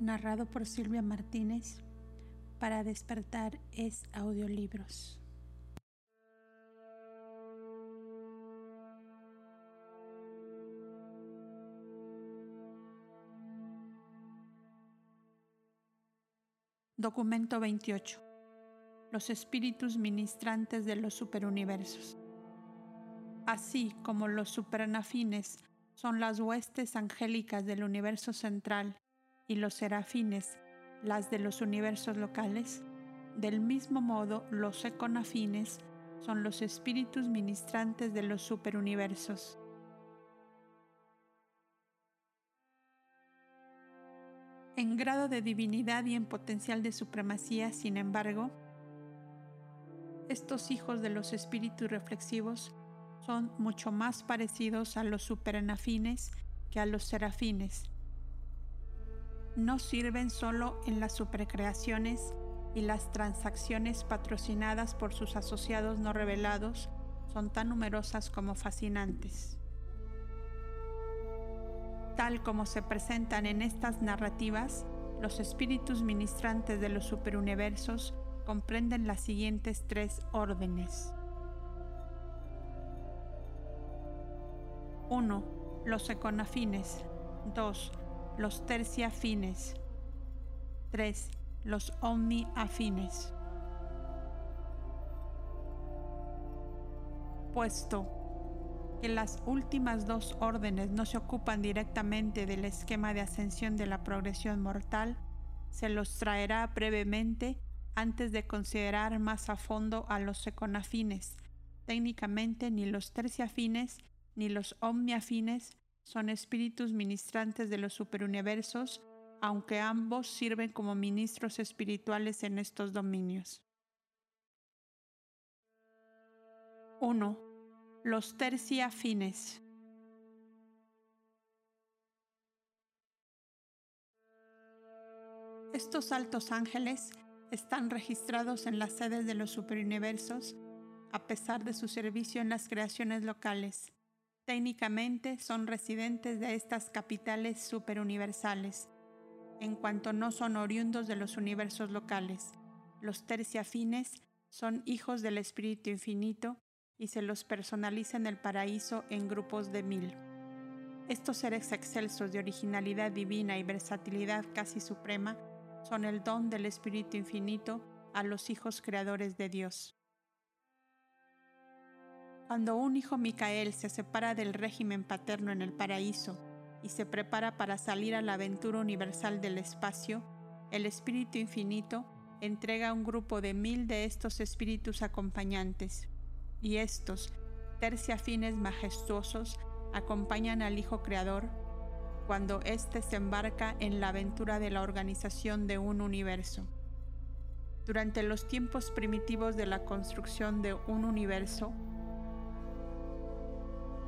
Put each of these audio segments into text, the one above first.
narrado por Silvia Martínez. Para despertar es audiolibros. Documento 28. Los espíritus ministrantes de los superuniversos. Así como los supernafines son las huestes angélicas del universo central y los serafines las de los universos locales, del mismo modo los econafines son los espíritus ministrantes de los superuniversos. En grado de divinidad y en potencial de supremacía, sin embargo, estos hijos de los espíritus reflexivos son mucho más parecidos a los superanafines que a los serafines. No sirven solo en las supercreaciones y las transacciones patrocinadas por sus asociados no revelados son tan numerosas como fascinantes. Tal como se presentan en estas narrativas, los espíritus ministrantes de los superuniversos comprenden las siguientes tres órdenes. 1. Los econafines. 2. Los terciafines. 3. Los omniafines. Puesto que las últimas dos órdenes no se ocupan directamente del esquema de ascensión de la progresión mortal, se los traerá brevemente antes de considerar más a fondo a los econafines. Técnicamente ni los terciafines ni los omniafines son espíritus ministrantes de los superuniversos, aunque ambos sirven como ministros espirituales en estos dominios. 1. Los terciafines. Estos altos ángeles están registrados en las sedes de los superuniversos a pesar de su servicio en las creaciones locales técnicamente son residentes de estas capitales superuniversales, en cuanto no son oriundos de los universos locales. Los terciafines son hijos del Espíritu Infinito y se los personaliza en el paraíso en grupos de mil. Estos seres excelsos de originalidad divina y versatilidad casi suprema son el don del Espíritu Infinito a los hijos creadores de Dios. Cuando un hijo Micael se separa del régimen paterno en el paraíso y se prepara para salir a la aventura universal del espacio, el Espíritu Infinito entrega un grupo de mil de estos espíritus acompañantes, y estos, terciafines majestuosos, acompañan al Hijo Creador cuando éste se embarca en la aventura de la organización de un universo. Durante los tiempos primitivos de la construcción de un universo,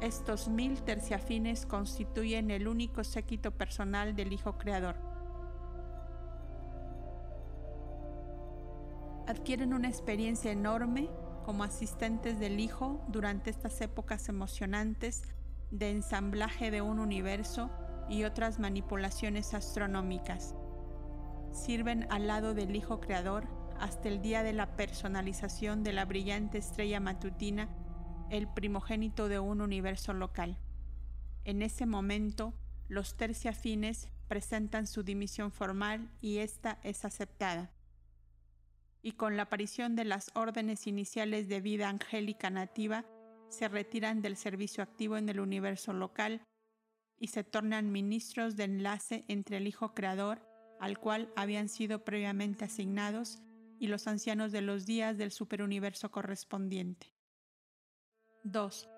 estos mil terciafines constituyen el único séquito personal del Hijo Creador. Adquieren una experiencia enorme como asistentes del Hijo durante estas épocas emocionantes de ensamblaje de un universo y otras manipulaciones astronómicas. Sirven al lado del Hijo Creador hasta el día de la personalización de la brillante estrella matutina el primogénito de un universo local. En ese momento, los terciafines presentan su dimisión formal y esta es aceptada. Y con la aparición de las órdenes iniciales de vida angélica nativa, se retiran del servicio activo en el universo local y se tornan ministros de enlace entre el Hijo Creador, al cual habían sido previamente asignados, y los ancianos de los días del superuniverso correspondiente. 2.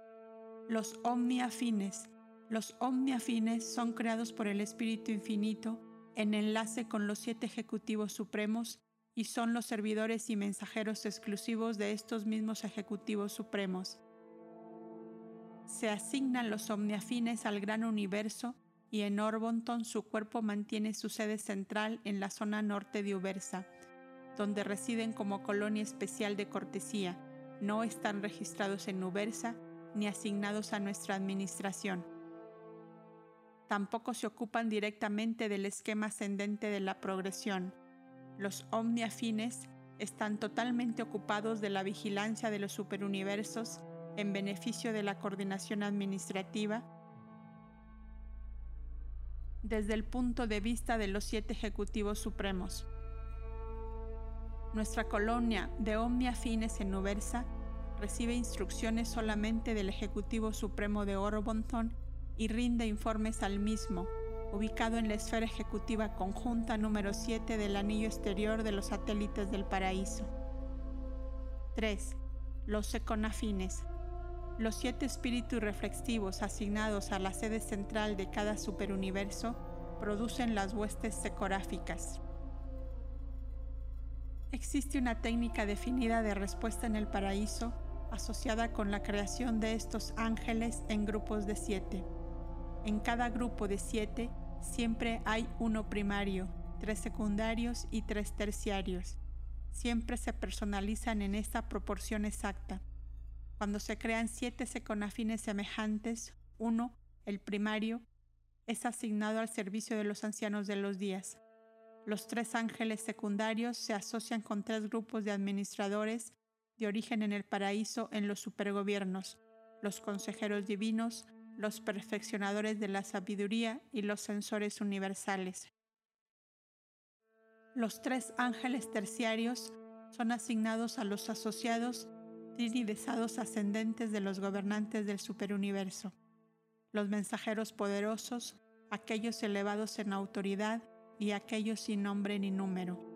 Los omniafines. Los omniafines son creados por el Espíritu Infinito en enlace con los siete ejecutivos supremos y son los servidores y mensajeros exclusivos de estos mismos ejecutivos supremos. Se asignan los omniafines al gran universo y en Orbonton su cuerpo mantiene su sede central en la zona norte de Ubersa, donde residen como colonia especial de cortesía no están registrados en Ubersa ni asignados a nuestra administración. Tampoco se ocupan directamente del esquema ascendente de la progresión. Los omniafines están totalmente ocupados de la vigilancia de los superuniversos en beneficio de la coordinación administrativa desde el punto de vista de los siete ejecutivos supremos. Nuestra colonia de omniafines en Ubersa recibe instrucciones solamente del Ejecutivo Supremo de Orobonton y rinde informes al mismo, ubicado en la esfera ejecutiva conjunta número 7 del anillo exterior de los satélites del paraíso. 3. Los seconafines. Los siete espíritus reflexivos asignados a la sede central de cada superuniverso producen las huestes secoráficas. Existe una técnica definida de respuesta en el paraíso asociada con la creación de estos ángeles en grupos de siete. En cada grupo de siete siempre hay uno primario, tres secundarios y tres terciarios. Siempre se personalizan en esta proporción exacta. Cuando se crean siete seconafines semejantes, uno, el primario, es asignado al servicio de los ancianos de los días. Los tres ángeles secundarios se asocian con tres grupos de administradores de origen en el paraíso en los supergobiernos, los consejeros divinos, los perfeccionadores de la sabiduría y los censores universales. Los tres ángeles terciarios son asignados a los asociados trinidesados ascendentes de los gobernantes del superuniverso, los mensajeros poderosos, aquellos elevados en autoridad y aquellos sin nombre ni número.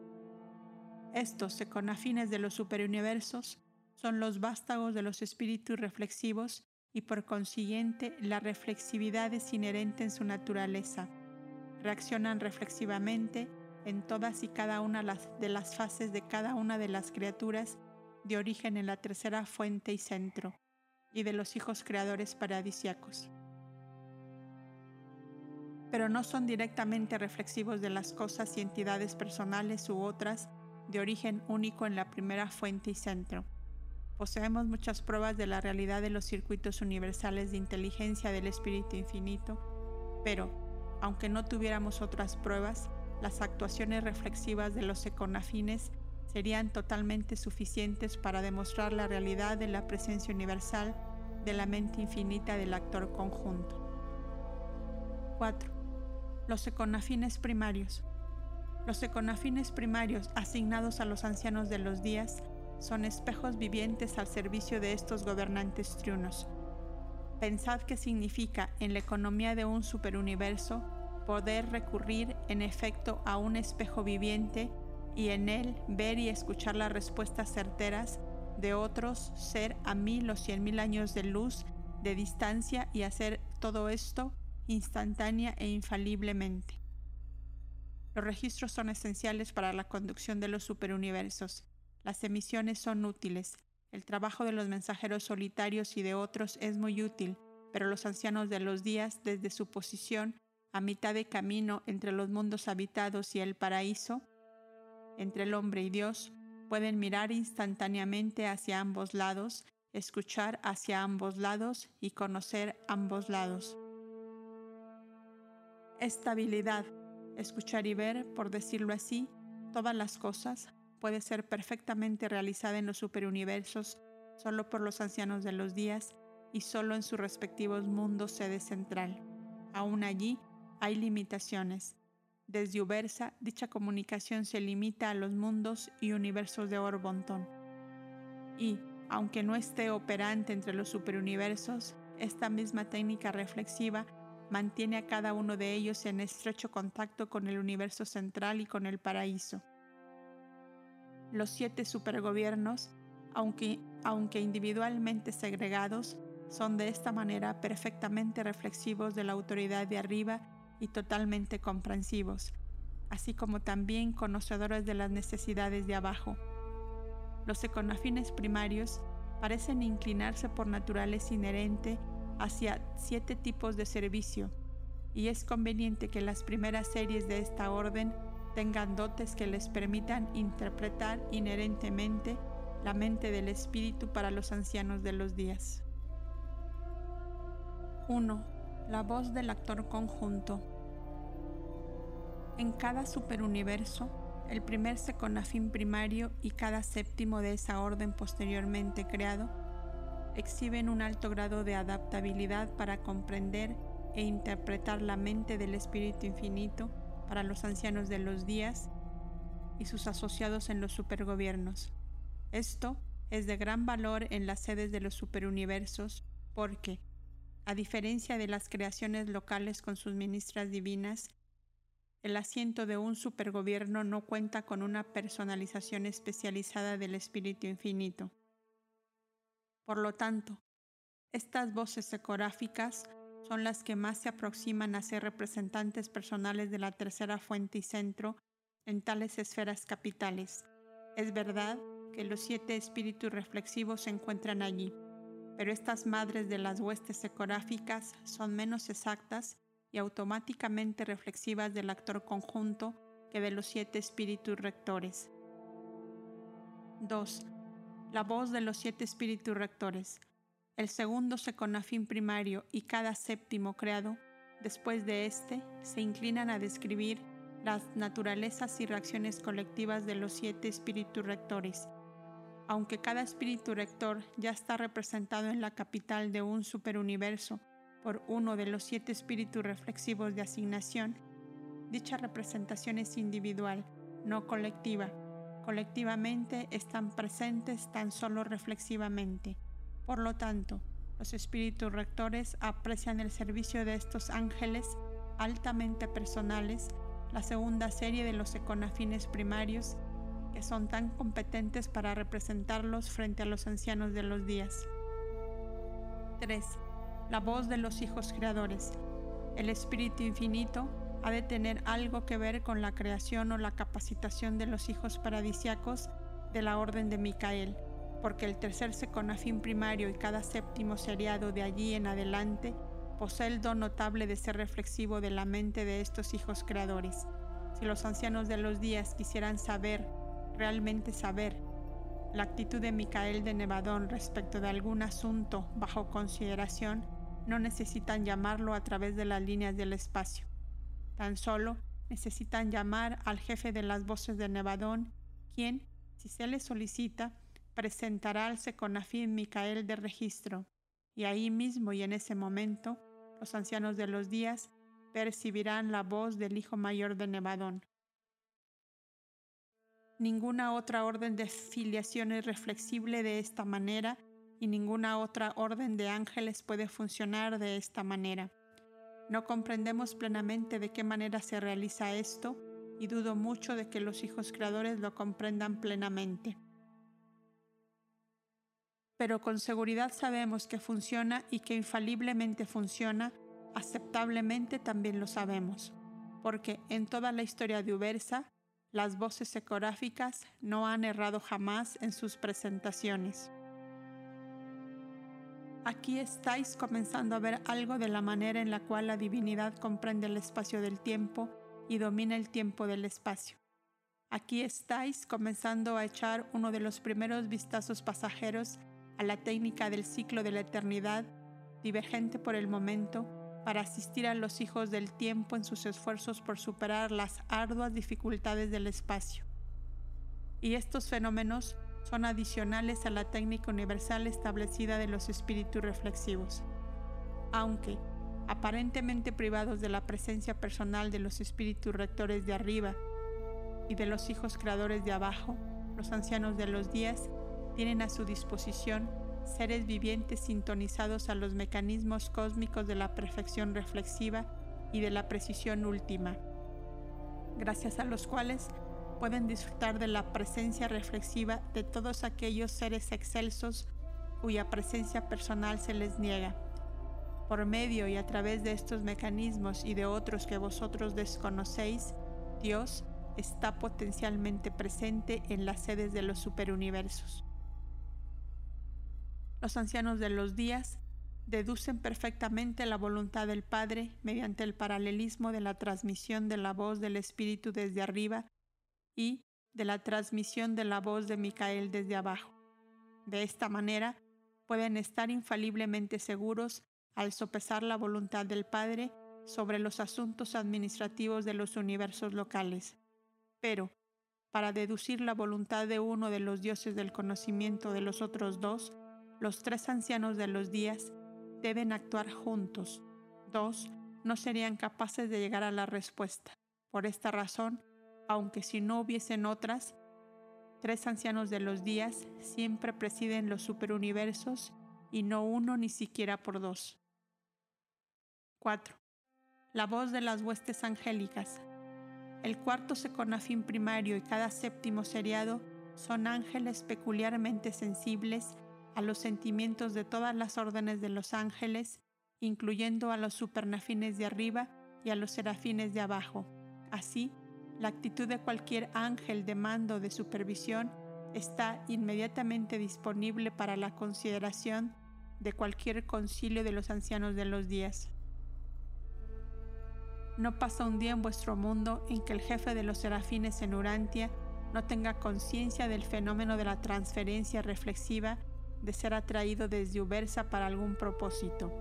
Estos afines de los superuniversos son los vástagos de los espíritus reflexivos y por consiguiente la reflexividad es inherente en su naturaleza. Reaccionan reflexivamente en todas y cada una de las fases de cada una de las criaturas de origen en la tercera fuente y centro, y de los hijos creadores paradisiacos pero no son directamente reflexivos de las cosas y entidades personales u otras de origen único en la primera fuente y centro. Poseemos muchas pruebas de la realidad de los circuitos universales de inteligencia del Espíritu Infinito, pero, aunque no tuviéramos otras pruebas, las actuaciones reflexivas de los econafines serían totalmente suficientes para demostrar la realidad de la presencia universal de la mente infinita del actor conjunto. 4 los econafines primarios. Los econafines primarios asignados a los ancianos de los días son espejos vivientes al servicio de estos gobernantes triunos. Pensad qué significa en la economía de un superuniverso poder recurrir en efecto a un espejo viviente y en él ver y escuchar las respuestas certeras de otros, ser a mil o cien mil años de luz de distancia y hacer todo esto instantánea e infaliblemente. Los registros son esenciales para la conducción de los superuniversos. Las emisiones son útiles. El trabajo de los mensajeros solitarios y de otros es muy útil, pero los ancianos de los días, desde su posición a mitad de camino entre los mundos habitados y el paraíso, entre el hombre y Dios, pueden mirar instantáneamente hacia ambos lados, escuchar hacia ambos lados y conocer ambos lados. Estabilidad, escuchar y ver, por decirlo así, todas las cosas, puede ser perfectamente realizada en los superuniversos solo por los ancianos de los días y solo en sus respectivos mundos sede central. Aún allí hay limitaciones. Desde Ubersa, dicha comunicación se limita a los mundos y universos de Orbonton. Y, aunque no esté operante entre los superuniversos, esta misma técnica reflexiva mantiene a cada uno de ellos en estrecho contacto con el universo central y con el paraíso. Los siete supergobiernos, aunque, individualmente segregados, son de esta manera perfectamente reflexivos de la autoridad de arriba y totalmente comprensivos, así como también conocedores de las necesidades de abajo. Los econafines primarios parecen inclinarse por naturaleza inherente hacia siete tipos de servicio y es conveniente que las primeras series de esta orden tengan dotes que les permitan interpretar inherentemente la mente del Espíritu para los ancianos de los días. 1. La voz del actor conjunto. En cada superuniverso, el primer seconafín primario y cada séptimo de esa orden posteriormente creado exhiben un alto grado de adaptabilidad para comprender e interpretar la mente del Espíritu Infinito para los ancianos de los días y sus asociados en los supergobiernos. Esto es de gran valor en las sedes de los superuniversos porque, a diferencia de las creaciones locales con sus ministras divinas, el asiento de un supergobierno no cuenta con una personalización especializada del Espíritu Infinito. Por lo tanto, estas voces ecográficas son las que más se aproximan a ser representantes personales de la tercera fuente y centro en tales esferas capitales. Es verdad que los siete espíritus reflexivos se encuentran allí, pero estas madres de las huestes ecográficas son menos exactas y automáticamente reflexivas del actor conjunto que de los siete espíritus rectores. 2. La voz de los siete espíritus rectores. El segundo seconafín primario y cada séptimo creado, después de éste, se inclinan a describir las naturalezas y reacciones colectivas de los siete espíritus rectores. Aunque cada espíritu rector ya está representado en la capital de un superuniverso por uno de los siete espíritus reflexivos de asignación, dicha representación es individual, no colectiva. Colectivamente están presentes tan solo reflexivamente. Por lo tanto, los espíritus rectores aprecian el servicio de estos ángeles altamente personales, la segunda serie de los econafines primarios, que son tan competentes para representarlos frente a los ancianos de los días. 3 la voz de los hijos creadores. El Espíritu Infinito ha de tener algo que ver con la creación o la capacitación de los hijos paradisiacos de la orden de Micael, porque el tercer seconafín primario y cada séptimo seriado de allí en adelante posee el don notable de ser reflexivo de la mente de estos hijos creadores. Si los ancianos de los días quisieran saber, realmente saber, la actitud de Micael de Nevadón respecto de algún asunto bajo consideración, no necesitan llamarlo a través de las líneas del espacio. Tan solo necesitan llamar al jefe de las voces de Nevadón, quien, si se le solicita, presentará al Seconafín Micael de registro, y ahí mismo y en ese momento, los ancianos de los días percibirán la voz del hijo mayor de Nevadón. Ninguna otra orden de filiación es reflexible de esta manera y ninguna otra orden de ángeles puede funcionar de esta manera. No comprendemos plenamente de qué manera se realiza esto y dudo mucho de que los hijos creadores lo comprendan plenamente. Pero con seguridad sabemos que funciona y que infaliblemente funciona, aceptablemente también lo sabemos, porque en toda la historia de Ubersa, las voces ecográficas no han errado jamás en sus presentaciones. Aquí estáis comenzando a ver algo de la manera en la cual la divinidad comprende el espacio del tiempo y domina el tiempo del espacio. Aquí estáis comenzando a echar uno de los primeros vistazos pasajeros a la técnica del ciclo de la eternidad, divergente por el momento, para asistir a los hijos del tiempo en sus esfuerzos por superar las arduas dificultades del espacio. Y estos fenómenos son adicionales a la técnica universal establecida de los espíritus reflexivos. Aunque, aparentemente privados de la presencia personal de los espíritus rectores de arriba y de los hijos creadores de abajo, los ancianos de los días tienen a su disposición seres vivientes sintonizados a los mecanismos cósmicos de la perfección reflexiva y de la precisión última, gracias a los cuales pueden disfrutar de la presencia reflexiva de todos aquellos seres excelsos cuya presencia personal se les niega. Por medio y a través de estos mecanismos y de otros que vosotros desconocéis, Dios está potencialmente presente en las sedes de los superuniversos. Los ancianos de los días deducen perfectamente la voluntad del Padre mediante el paralelismo de la transmisión de la voz del Espíritu desde arriba y de la transmisión de la voz de Micael desde abajo. De esta manera, pueden estar infaliblemente seguros al sopesar la voluntad del Padre sobre los asuntos administrativos de los universos locales. Pero, para deducir la voluntad de uno de los dioses del conocimiento de los otros dos, los tres ancianos de los días deben actuar juntos. Dos no serían capaces de llegar a la respuesta. Por esta razón, aunque si no hubiesen otras, tres ancianos de los días siempre presiden los superuniversos y no uno ni siquiera por dos. 4. La voz de las huestes angélicas. El cuarto seconafín primario y cada séptimo seriado son ángeles peculiarmente sensibles a los sentimientos de todas las órdenes de los ángeles, incluyendo a los supernafines de arriba y a los serafines de abajo. Así, la actitud de cualquier ángel de mando de supervisión está inmediatamente disponible para la consideración de cualquier concilio de los ancianos de los días. No pasa un día en vuestro mundo en que el jefe de los serafines en Urantia no tenga conciencia del fenómeno de la transferencia reflexiva de ser atraído desde Ubersa para algún propósito.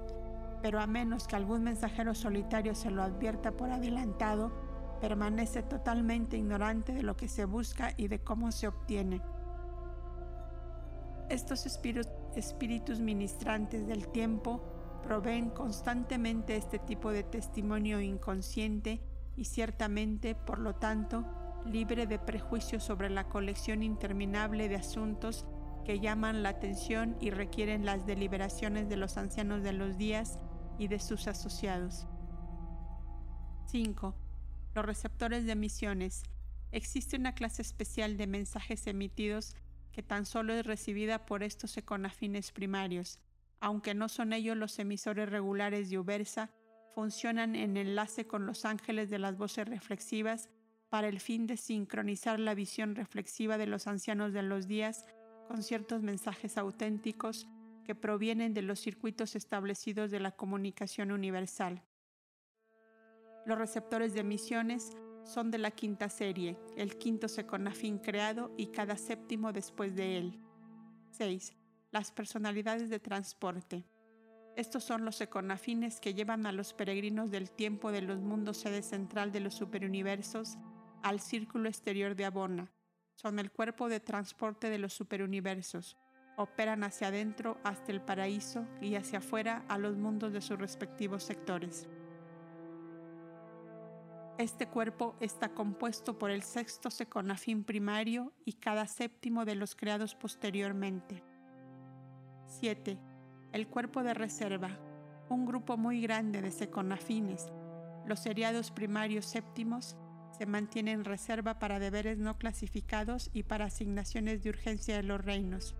Pero a menos que algún mensajero solitario se lo advierta por adelantado, permanece totalmente ignorante de lo que se busca y de cómo se obtiene. Estos espíritus ministrantes del tiempo proveen constantemente este tipo de testimonio inconsciente y ciertamente, por lo tanto, libre de prejuicios sobre la colección interminable de asuntos que llaman la atención y requieren las deliberaciones de los ancianos de los días y de sus asociados. 5. Los receptores de emisiones. Existe una clase especial de mensajes emitidos que tan solo es recibida por estos econafines primarios, aunque no son ellos los emisores regulares de Ubersa, funcionan en enlace con los ángeles de las voces reflexivas para el fin de sincronizar la visión reflexiva de los ancianos de los días con ciertos mensajes auténticos que provienen de los circuitos establecidos de la comunicación universal. Los receptores de emisiones son de la quinta serie, el quinto seconafín creado y cada séptimo después de él. 6 las personalidades de transporte. Estos son los econafines que llevan a los peregrinos del tiempo de los mundos sede central de los superuniversos al círculo exterior de Abona. Son el cuerpo de transporte de los superuniversos. Operan hacia adentro hasta el paraíso y hacia afuera a los mundos de sus respectivos sectores. Este cuerpo está compuesto por el sexto seconafín primario y cada séptimo de los creados posteriormente. 7. El cuerpo de reserva, un grupo muy grande de seconafines. Los seriados primarios séptimos se mantienen en reserva para deberes no clasificados y para asignaciones de urgencia de los reinos.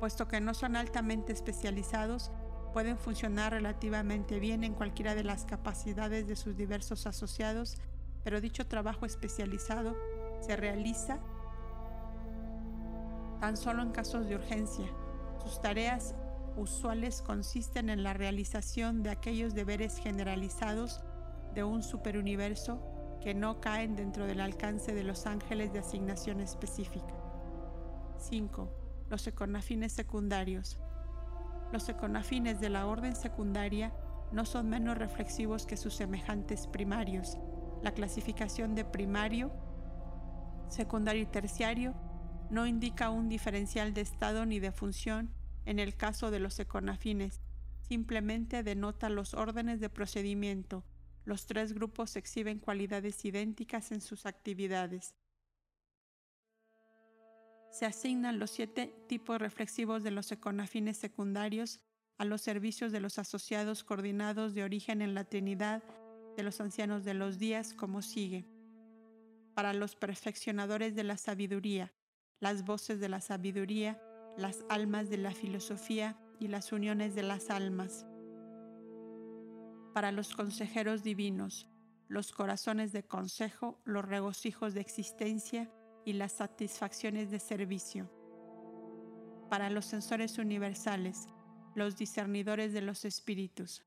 Puesto que no son altamente especializados, pueden funcionar relativamente bien en cualquiera de las capacidades de sus diversos asociados, pero dicho trabajo especializado se realiza tan solo en casos de urgencia. Sus tareas usuales consisten en la realización de aquellos deberes generalizados de un superuniverso que no caen dentro del alcance de los ángeles de asignación específica. 5. Los econafines secundarios. Los econafines de la orden secundaria no son menos reflexivos que sus semejantes primarios. La clasificación de primario, secundario y terciario no indica un diferencial de estado ni de función en el caso de los econafines, simplemente denota los órdenes de procedimiento. Los tres grupos exhiben cualidades idénticas en sus actividades. Se asignan los siete tipos reflexivos de los econafines secundarios a los servicios de los asociados coordinados de origen en la Trinidad de los ancianos de los días como sigue. Para los perfeccionadores de la sabiduría, las voces de la sabiduría, las almas de la filosofía y las uniones de las almas. Para los consejeros divinos, los corazones de consejo, los regocijos de existencia y las satisfacciones de servicio. Para los sensores universales, los discernidores de los espíritus.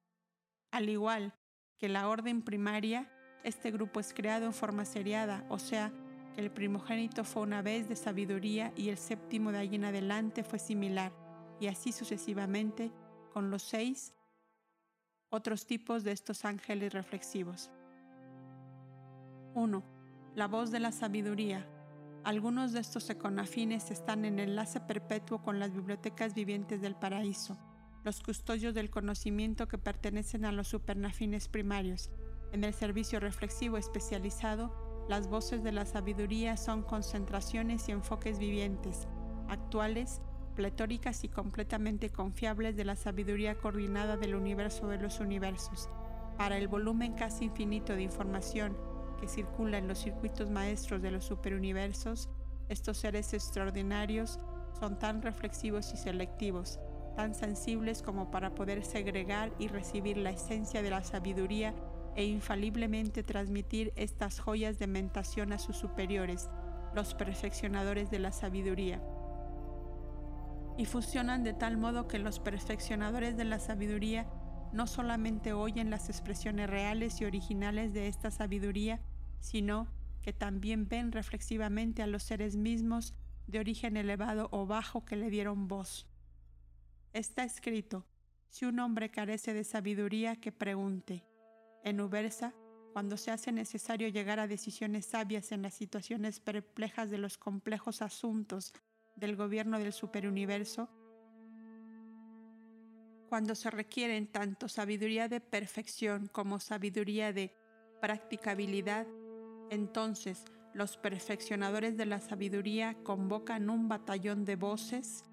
Al igual que la orden primaria, este grupo es creado en forma seriada, o sea, el primogénito fue una vez de sabiduría y el séptimo de allí en adelante fue similar, y así sucesivamente, con los seis otros tipos de estos ángeles reflexivos. 1. La voz de la sabiduría. Algunos de estos econafines están en enlace perpetuo con las bibliotecas vivientes del paraíso, los custodios del conocimiento que pertenecen a los supernafines primarios. En el servicio reflexivo especializado, las voces de la sabiduría son concentraciones y enfoques vivientes, actuales, pletóricas y completamente confiables de la sabiduría coordinada del universo de los universos. Para el volumen casi infinito de información que circula en los circuitos maestros de los superuniversos, estos seres extraordinarios son tan reflexivos y selectivos, tan sensibles como para poder segregar y recibir la esencia de la sabiduría e infaliblemente transmitir estas joyas de mentación a sus superiores, los perfeccionadores de la sabiduría. Y fusionan de tal modo que los perfeccionadores de la sabiduría no solamente oyen las expresiones reales y originales de esta sabiduría, sino que también ven reflexivamente a los seres mismos de origen elevado o bajo que le dieron voz. Está escrito, si un hombre carece de sabiduría, que pregunte. En Ubersa, cuando se hace necesario llegar a decisiones sabias en las situaciones perplejas de los complejos asuntos del gobierno del superuniverso, cuando se requieren tanto sabiduría de perfección como sabiduría de practicabilidad, entonces los perfeccionadores de la sabiduría convocan un batallón de voces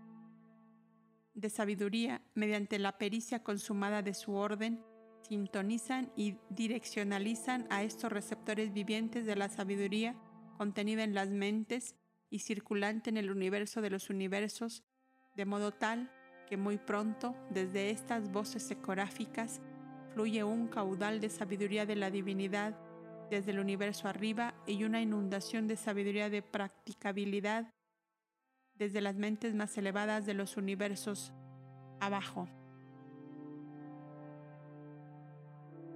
de sabiduría mediante la pericia consumada de su orden, sintonizan y direccionalizan a estos receptores vivientes de la sabiduría contenida en las mentes y circulante en el universo de los universos, de modo tal que muy pronto, desde estas voces ecoráficas, fluye un caudal de sabiduría de la divinidad desde el universo arriba y una inundación de sabiduría de practicabilidad desde las mentes más elevadas de los universos abajo.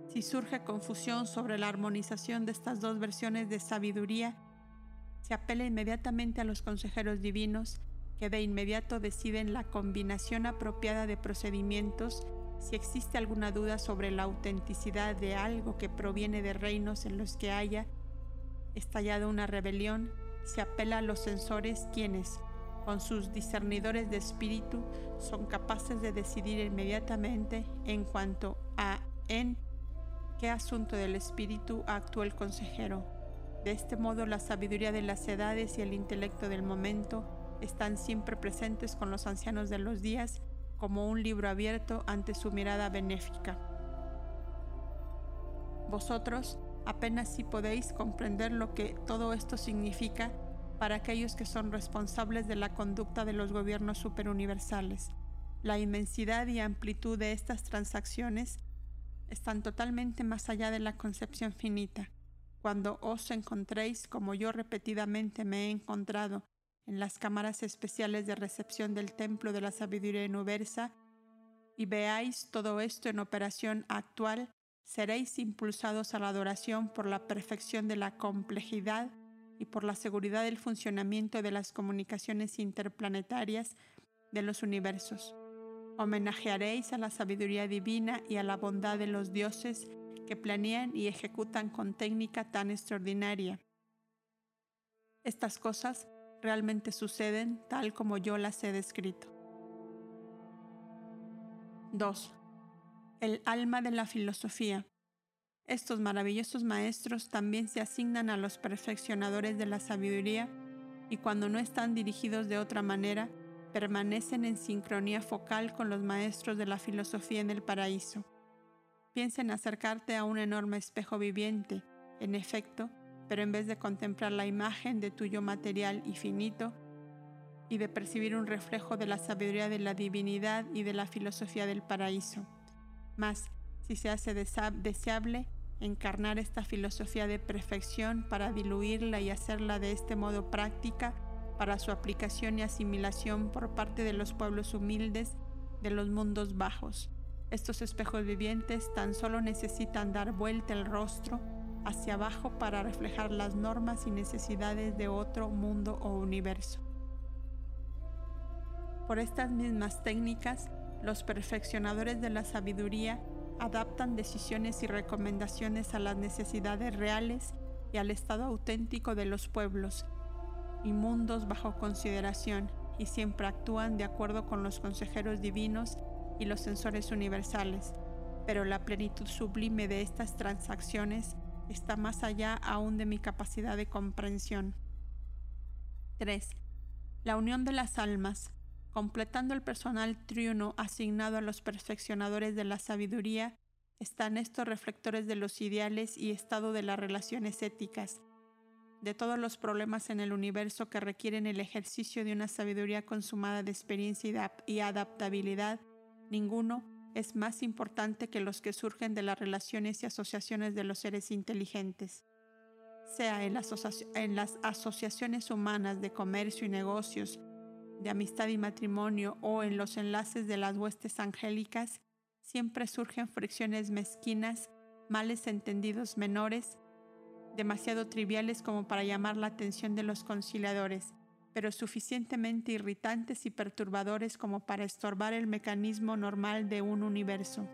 Si surge confusión sobre la armonización de estas dos versiones de sabiduría, se apela inmediatamente a los consejeros divinos que de inmediato deciden la combinación apropiada de procedimientos si existe alguna duda sobre la autenticidad de algo que proviene de reinos en los que haya estallado una rebelión, se apela a los censores quienes, con sus discernidores de espíritu, son capaces de decidir inmediatamente en cuanto a en qué asunto del espíritu actuó el consejero. De este modo, la sabiduría de las edades y el intelecto del momento están siempre presentes con los ancianos de los días como un libro abierto ante su mirada benéfica. Vosotros apenas si podéis comprender lo que todo esto significa para aquellos que son responsables de la conducta de los gobiernos superuniversales. La inmensidad y amplitud de estas transacciones están totalmente más allá de la concepción finita cuando os encontréis, como yo repetidamente me he encontrado, en las cámaras especiales de recepción del Templo de la Sabiduría Universa, y veáis todo esto en operación actual, seréis impulsados a la adoración por la perfección de la complejidad y por la seguridad del funcionamiento de las comunicaciones interplanetarias de los universos. Homenajearéis a la sabiduría divina y a la bondad de los dioses que planean y ejecutan con técnica tan extraordinaria. Estas cosas realmente suceden tal como yo las he descrito. 2. El alma de la filosofía. Estos maravillosos maestros también se asignan a los perfeccionadores de la sabiduría y cuando no están dirigidos de otra manera, permanecen en sincronía focal con los maestros de la filosofía en el paraíso. Piensa en acercarte a un enorme espejo viviente, en efecto, pero en vez de contemplar la imagen de tuyo material y finito, y de percibir un reflejo de la sabiduría de la divinidad y de la filosofía del paraíso. Mas, si se hace deseable, encarnar esta filosofía de perfección para diluirla y hacerla de este modo práctica para su aplicación y asimilación por parte de los pueblos humildes de los mundos bajos. Estos espejos vivientes tan solo necesitan dar vuelta el rostro hacia abajo para reflejar las normas y necesidades de otro mundo o universo. Por estas mismas técnicas, los perfeccionadores de la sabiduría adaptan decisiones y recomendaciones a las necesidades reales y al estado auténtico de los pueblos y mundos bajo consideración y siempre actúan de acuerdo con los consejeros divinos y los sensores universales, pero la plenitud sublime de estas transacciones está más allá aún de mi capacidad de comprensión. 3. La unión de las almas, completando el personal triuno asignado a los perfeccionadores de la sabiduría, están estos reflectores de los ideales y estado de las relaciones éticas, de todos los problemas en el universo que requieren el ejercicio de una sabiduría consumada de experiencia y adaptabilidad, ninguno es más importante que los que surgen de las relaciones y asociaciones de los seres inteligentes. Sea en las, asociaciones humanas de comercio y negocios, de amistad y matrimonio o en los enlaces de las huestes angélicas, siempre surgen fricciones mezquinas, males entendidos menores, demasiado triviales como para llamar la atención de los conciliadores, pero suficientemente irritantes y perturbadores como para estorbar el mecanismo normal de un universo.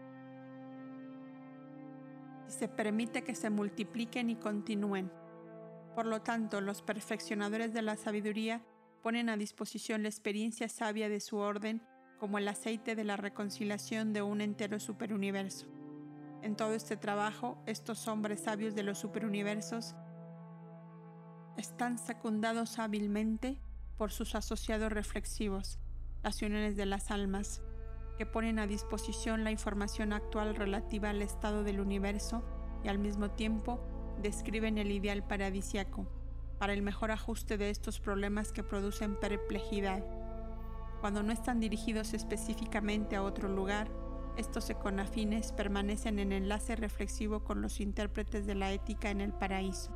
Y se permite que se multipliquen y continúen. Por lo tanto, los perfeccionadores de la sabiduría ponen a disposición la experiencia sabia de su orden como el aceite de la reconciliación de un entero superuniverso. En todo este trabajo, estos hombres sabios de los superuniversos están secundados hábilmente por sus asociados reflexivos, las uniones de las almas, que ponen a disposición la información actual relativa al estado del universo y al mismo tiempo describen el ideal paradisiaco para el mejor ajuste de estos problemas que producen perplejidad. Cuando no están dirigidos específicamente a otro lugar, estos econafines permanecen en enlace reflexivo con los intérpretes de la ética en el paraíso.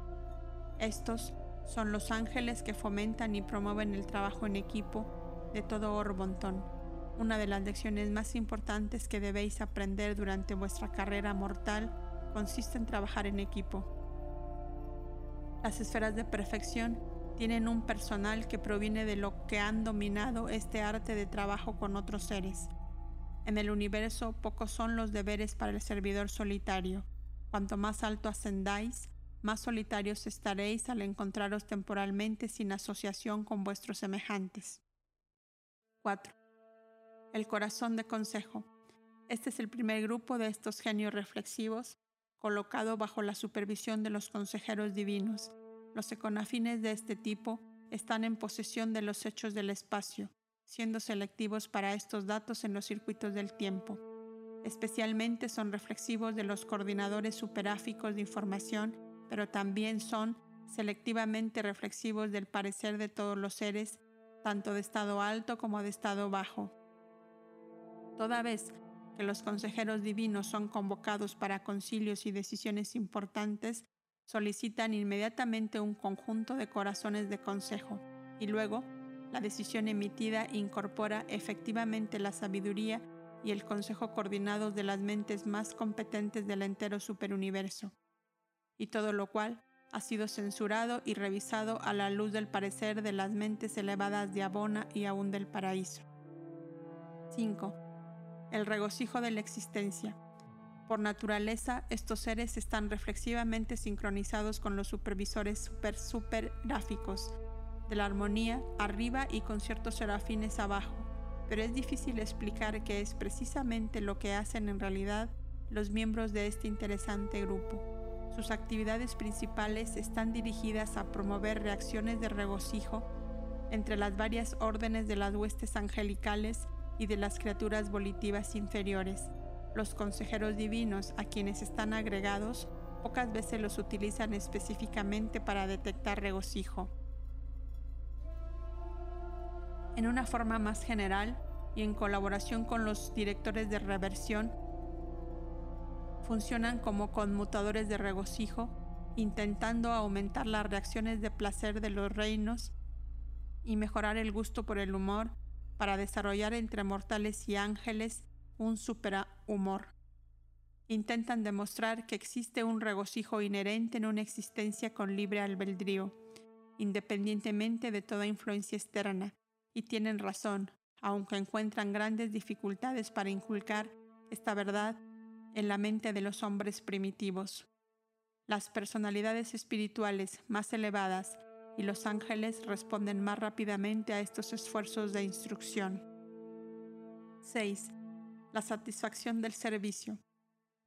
Estos son los ángeles que fomentan y promueven el trabajo en equipo de todo Orbontón, una de las lecciones más importantes que debéis aprender durante vuestra carrera mortal consiste en trabajar en equipo. Las esferas de perfección tienen un personal que proviene de lo que han dominado este arte de trabajo con otros seres en el universo pocos son los deberes para el servidor solitario. Cuanto más alto ascendáis, más solitarios estaréis al encontraros temporalmente sin asociación con vuestros semejantes. 4. El corazón de consejo. Este es el primer grupo de estos genios reflexivos, colocado bajo la supervisión de los consejeros divinos. Los econafines de este tipo están en posesión de los hechos del espacio, siendo selectivos para estos datos en los circuitos del tiempo. Especialmente son reflexivos de los coordinadores superáficos de información, pero también son selectivamente reflexivos del parecer de todos los seres, tanto de estado alto como de estado bajo. Toda vez que los consejeros divinos son convocados para concilios y decisiones importantes, solicitan inmediatamente un conjunto de corazones de consejo y luego la decisión emitida incorpora efectivamente la sabiduría y el consejo coordinados de las mentes más competentes del entero superuniverso, y todo lo cual ha sido censurado y revisado a la luz del parecer de las mentes elevadas de Abona y aún del paraíso. 5. El regocijo de la existencia. Por naturaleza, estos seres están reflexivamente sincronizados con los supervisores super super gráficos, de la armonía arriba y con ciertos serafines abajo, pero es difícil explicar qué es precisamente lo que hacen en realidad los miembros de este interesante grupo. Sus actividades principales están dirigidas a promover reacciones de regocijo entre las varias órdenes de las huestes angelicales y de las criaturas volitivas inferiores. Los consejeros divinos a quienes están agregados pocas veces los utilizan específicamente para detectar regocijo. En una forma más general y en colaboración con los directores de reversión, funcionan como conmutadores de regocijo, intentando aumentar las reacciones de placer de los reinos y mejorar el gusto por el humor para desarrollar entre mortales y ángeles un superhumor. Intentan demostrar que existe un regocijo inherente en una existencia con libre albedrío, independientemente de toda influencia externa, y tienen razón, aunque encuentran grandes dificultades para inculcar esta verdad en la mente de los hombres primitivos. Las personalidades espirituales más elevadas y los ángeles responden más rápidamente a estos esfuerzos de instrucción. 6. La satisfacción del servicio.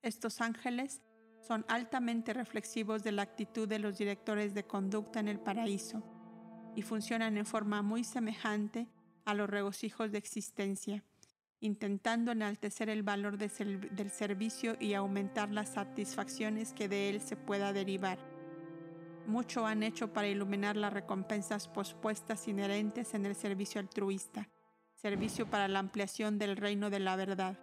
Estos ángeles son altamente reflexivos de la actitud de los directores de conducta en el paraíso y funcionan en forma muy semejante a los regocijos de existencia, intentando enaltecer el valor del servicio y aumentar las satisfacciones que de él se pueda derivar. Mucho han hecho para iluminar las recompensas pospuestas inherentes en el servicio altruista, servicio para la ampliación del reino de la verdad.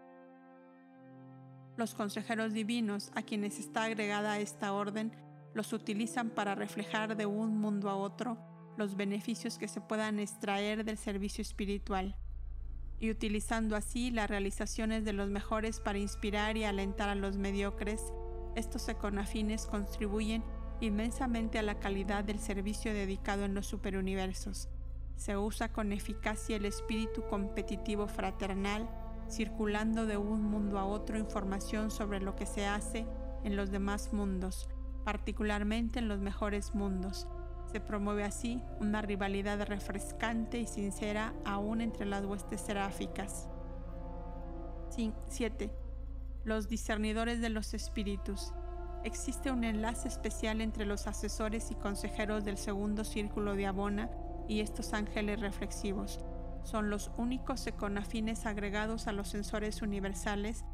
Los consejeros divinos a quienes está agregada esta orden los utilizan para reflejar de un mundo a otro los beneficios que se puedan extraer del servicio espiritual y utilizando así las realizaciones de los mejores para inspirar y alentar a los mediocres, estos econafines contribuyen inmensamente a la calidad del servicio dedicado en los superuniversos. Se usa con eficacia el espíritu competitivo fraternal, circulando de un mundo a otro información sobre lo que se hace en los demás mundos, particularmente en los mejores mundos, se promueve así una rivalidad refrescante y sincera aún entre las huestes seráficas. 7. Los discernidores de los espíritus. Existe un enlace especial entre los asesores y consejeros del segundo círculo de Abona y estos ángeles reflexivos. Son los únicos econafines agregados a los sensores universales,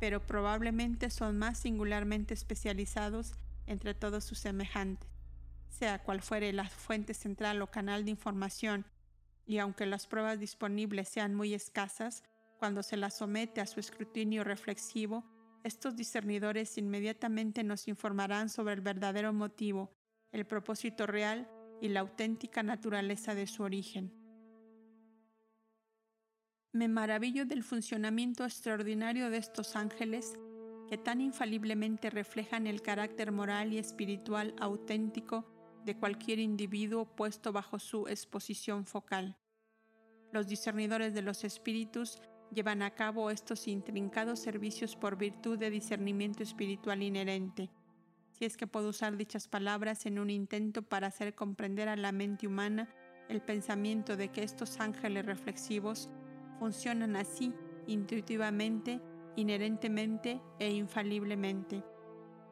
pero probablemente son más singularmente especializados entre todos sus semejantes sea cual fuere la fuente central o canal de información, y aunque las pruebas disponibles sean muy escasas, cuando se las somete a su escrutinio reflexivo, estos discernidores inmediatamente nos informarán sobre el verdadero motivo, el propósito real y la auténtica naturaleza de su origen. Me maravillo del funcionamiento extraordinario de estos ángeles que tan infaliblemente reflejan el carácter moral y espiritual auténtico de cualquier individuo puesto bajo su exposición focal. Los discernidores de los espíritus llevan a cabo estos intrincados servicios por virtud de discernimiento espiritual inherente, si es que puedo usar dichas palabras en un intento para hacer comprender a la mente humana el pensamiento de que estos ángeles reflexivos funcionan así intuitivamente, inherentemente e infaliblemente.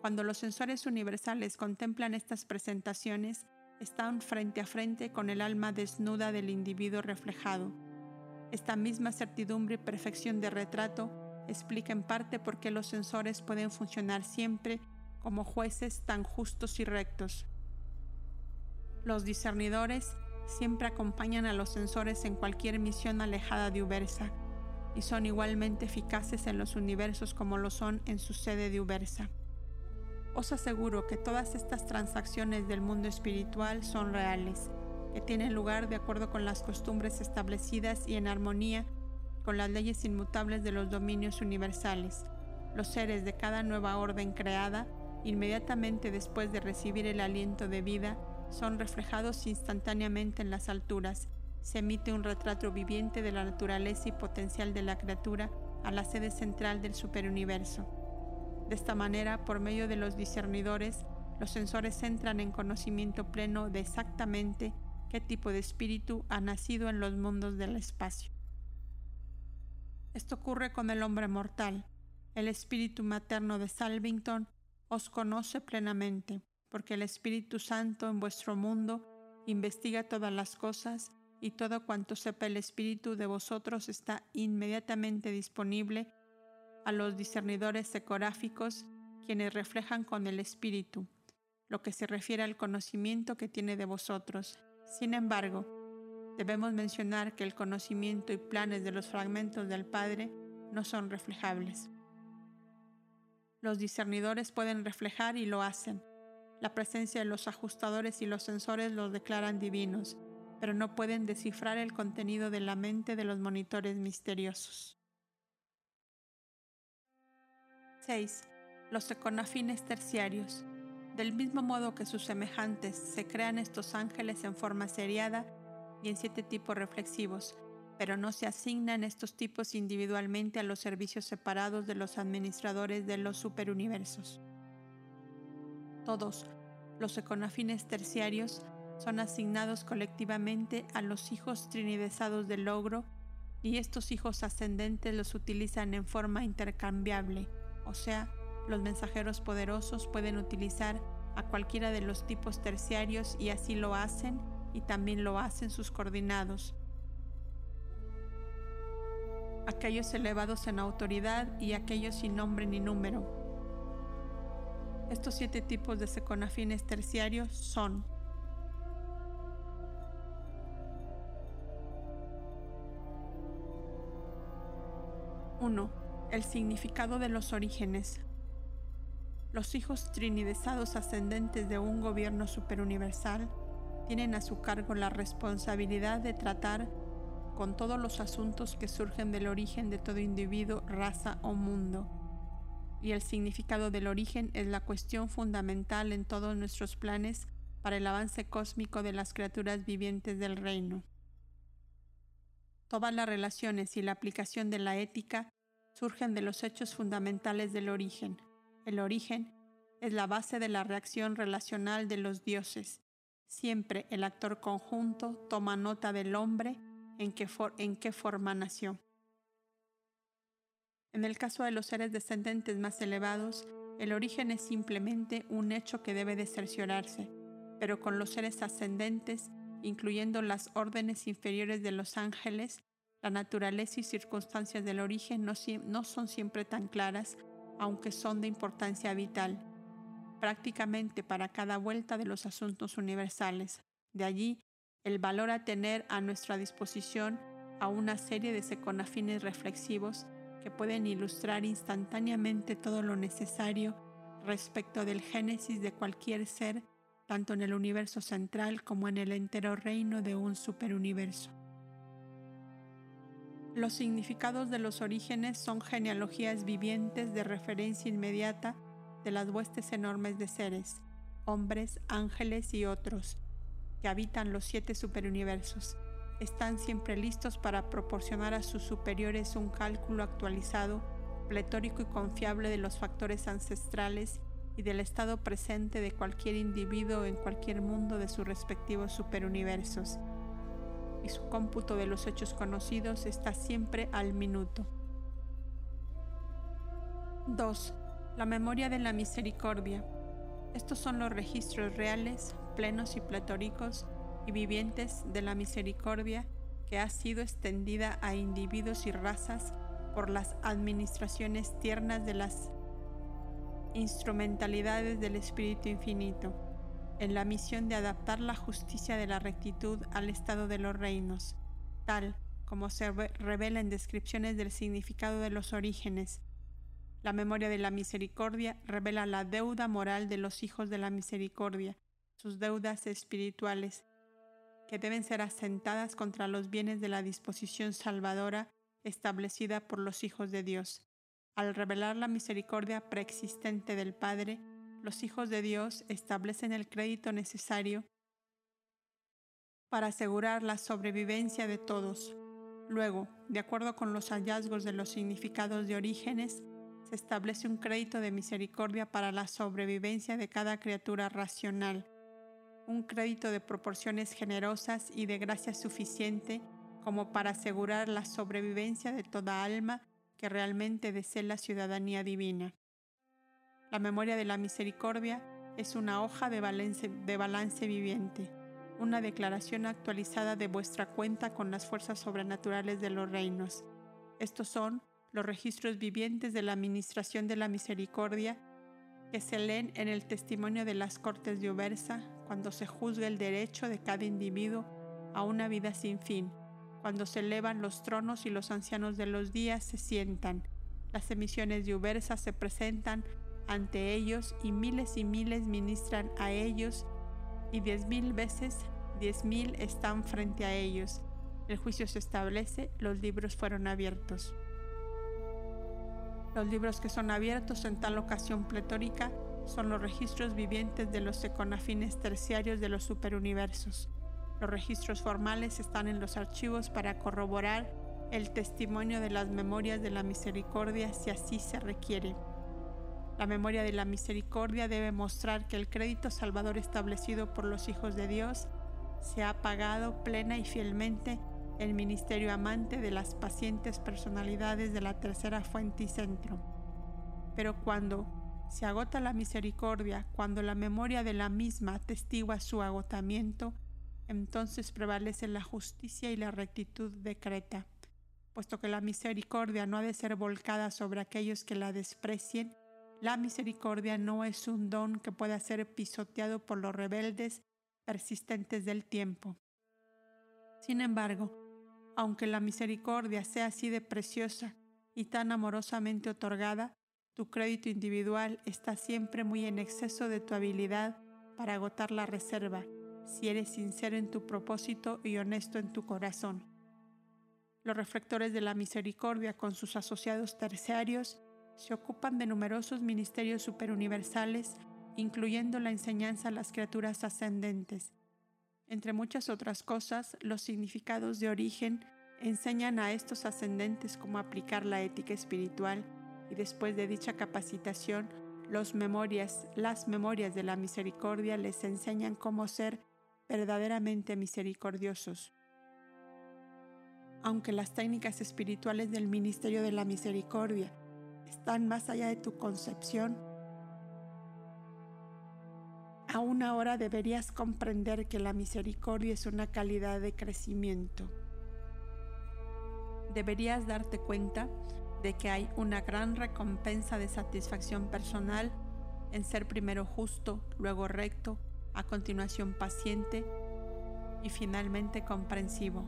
Cuando los sensores universales contemplan estas presentaciones, están frente a frente con el alma desnuda del individuo reflejado. Esta misma certidumbre y perfección de retrato explica en parte por qué los sensores pueden funcionar siempre como jueces tan justos y rectos. Los discernidores siempre acompañan a los sensores en cualquier misión alejada de Ubersa y son igualmente eficaces en los universos como lo son en su sede de Ubersa. Os aseguro que todas estas transacciones del mundo espiritual son reales, que tienen lugar de acuerdo con las costumbres establecidas y en armonía con las leyes inmutables de los dominios universales. Los seres de cada nueva orden creada, inmediatamente después de recibir el aliento de vida, son reflejados instantáneamente en las alturas. Se emite un retrato viviente de la naturaleza y potencial de la criatura a la sede central del superuniverso. De esta manera, por medio de los discernidores, los sensores entran en conocimiento pleno de exactamente qué tipo de espíritu ha nacido en los mundos del espacio. Esto ocurre con el hombre mortal. El espíritu materno de Salvington os conoce plenamente, porque el Espíritu Santo en vuestro mundo investiga todas las cosas y todo cuanto sepa el Espíritu de vosotros está inmediatamente disponible a los discernidores ecográficos, quienes reflejan con el espíritu lo que se refiere al conocimiento que tiene de vosotros. Sin embargo, debemos mencionar que el conocimiento y planes de los fragmentos del Padre no son reflejables. Los discernidores pueden reflejar y lo hacen. La presencia de los ajustadores y los sensores los declaran divinos, pero no pueden descifrar el contenido de la mente de los monitores misteriosos. 6. Los econafines terciarios. Del mismo modo que sus semejantes, se crean estos ángeles en forma seriada y en siete tipos reflexivos, pero no se asignan estos tipos individualmente a los servicios separados de los administradores de los superuniversos. Todos los econafines terciarios son asignados colectivamente a los hijos trinidesados del logro y estos hijos ascendentes los utilizan en forma intercambiable, o sea, los mensajeros poderosos pueden utilizar a cualquiera de los tipos terciarios y así lo hacen y también lo hacen sus coordinados. Aquellos elevados en autoridad y aquellos sin nombre ni número. Estos siete tipos de seconafines terciarios son 1. El significado de los orígenes. Los hijos trinidesados ascendentes de un gobierno superuniversal tienen a su cargo la responsabilidad de tratar con todos los asuntos que surgen del origen de todo individuo, raza o mundo. Y el significado del origen es la cuestión fundamental en todos nuestros planes para el avance cósmico de las criaturas vivientes del reino. Todas las relaciones y la aplicación de la ética surgen de los hechos fundamentales del origen. El origen es la base de la reacción relacional de los dioses. Siempre el actor conjunto toma nota del hombre en qué, forma nació. En el caso de los seres descendentes más elevados, el origen es simplemente un hecho que debe de cerciorarse, pero con los seres ascendentes incluyendo las órdenes inferiores de los ángeles, la naturaleza y circunstancias del origen no, son siempre tan claras, aunque son de importancia vital, prácticamente para cada vuelta de los asuntos universales. De allí el valor a tener a nuestra disposición a una serie de seconafines reflexivos que pueden ilustrar instantáneamente todo lo necesario respecto del génesis de cualquier ser tanto en el universo central como en el entero reino de un superuniverso. Los significados de los orígenes son genealogías vivientes de referencia inmediata de las huestes enormes de seres, hombres, ángeles y otros, que habitan los siete superuniversos. Están siempre listos para proporcionar a sus superiores un cálculo actualizado, pletórico y confiable de los factores ancestrales y del estado presente de cualquier individuo en cualquier mundo de sus respectivos superuniversos, y su cómputo de los hechos conocidos está siempre al minuto. 2. La memoria de la misericordia. Estos son los registros reales, plenos y pletóricos y vivientes de la misericordia que ha sido extendida a individuos y razas por las administraciones tiernas de las instrumentalidades del Espíritu Infinito, en la misión de adaptar la justicia de la rectitud al estado de los reinos, tal como se revela en descripciones del significado de los orígenes. La memoria de la misericordia revela la deuda moral de los hijos de la misericordia, sus deudas espirituales, que deben ser asentadas contra los bienes de la disposición salvadora establecida por los hijos de Dios. Al revelar la misericordia preexistente del Padre, los hijos de Dios establecen el crédito necesario para asegurar la sobrevivencia de todos. Luego, de acuerdo con los hallazgos de los significados de orígenes, se establece un crédito de misericordia para la sobrevivencia de cada criatura racional, un crédito de proporciones generosas y de gracia suficiente como para asegurar la sobrevivencia de toda alma que realmente desee la ciudadanía divina. La memoria de la misericordia es una hoja de balance, viviente, una declaración actualizada de vuestra cuenta con las fuerzas sobrenaturales de los reinos. Estos son los registros vivientes de la administración de la misericordia que se leen en el testimonio de las Cortes de Obersa cuando se juzga el derecho de cada individuo a una vida sin fin cuando se elevan los tronos y los ancianos de los días se sientan. Las emisiones de Ubersa se presentan ante ellos y miles y miles ministran a ellos y diez mil veces diez mil están frente a ellos. El juicio se establece, los libros fueron abiertos. Los libros que son abiertos en tal ocasión pletórica son los registros vivientes de los econafines terciarios de los superuniversos Los registros formales están en los archivos para corroborar el testimonio de las memorias de la misericordia si así se requiere. La memoria de la misericordia debe mostrar que el crédito salvador establecido por los hijos de Dios se ha pagado plena y fielmente el ministerio amante de las pacientes personalidades de la tercera fuente y centro. Pero cuando se agota la misericordia, cuando la memoria de la misma atestigua su agotamiento, entonces prevalece la justicia y la rectitud decreta, puesto que la misericordia no ha de ser volcada sobre aquellos que la desprecien, la misericordia no es un don que pueda ser pisoteado por los rebeldes persistentes del tiempo. Sin embargo, aunque la misericordia sea así de preciosa y tan amorosamente otorgada, tu crédito individual está siempre muy en exceso de tu habilidad para agotar la reserva, si eres sincero en tu propósito y honesto en tu corazón. Los reflectores de la misericordia con sus asociados terciarios se ocupan de numerosos ministerios superuniversales, incluyendo la enseñanza a las criaturas ascendentes. Entre muchas otras cosas, los significados de origen enseñan a estos ascendentes cómo aplicar la ética espiritual y después de dicha capacitación, memorias, las memorias de la misericordia les enseñan cómo ser verdaderamente misericordiosos. Aunque las técnicas espirituales del ministerio de la misericordia están más allá de tu concepción, aún ahora deberías comprender que la misericordia es una calidad de crecimiento. Deberías darte cuenta de que hay una gran recompensa de satisfacción personal en ser primero justo, luego recto, a continuación paciente y finalmente comprensivo.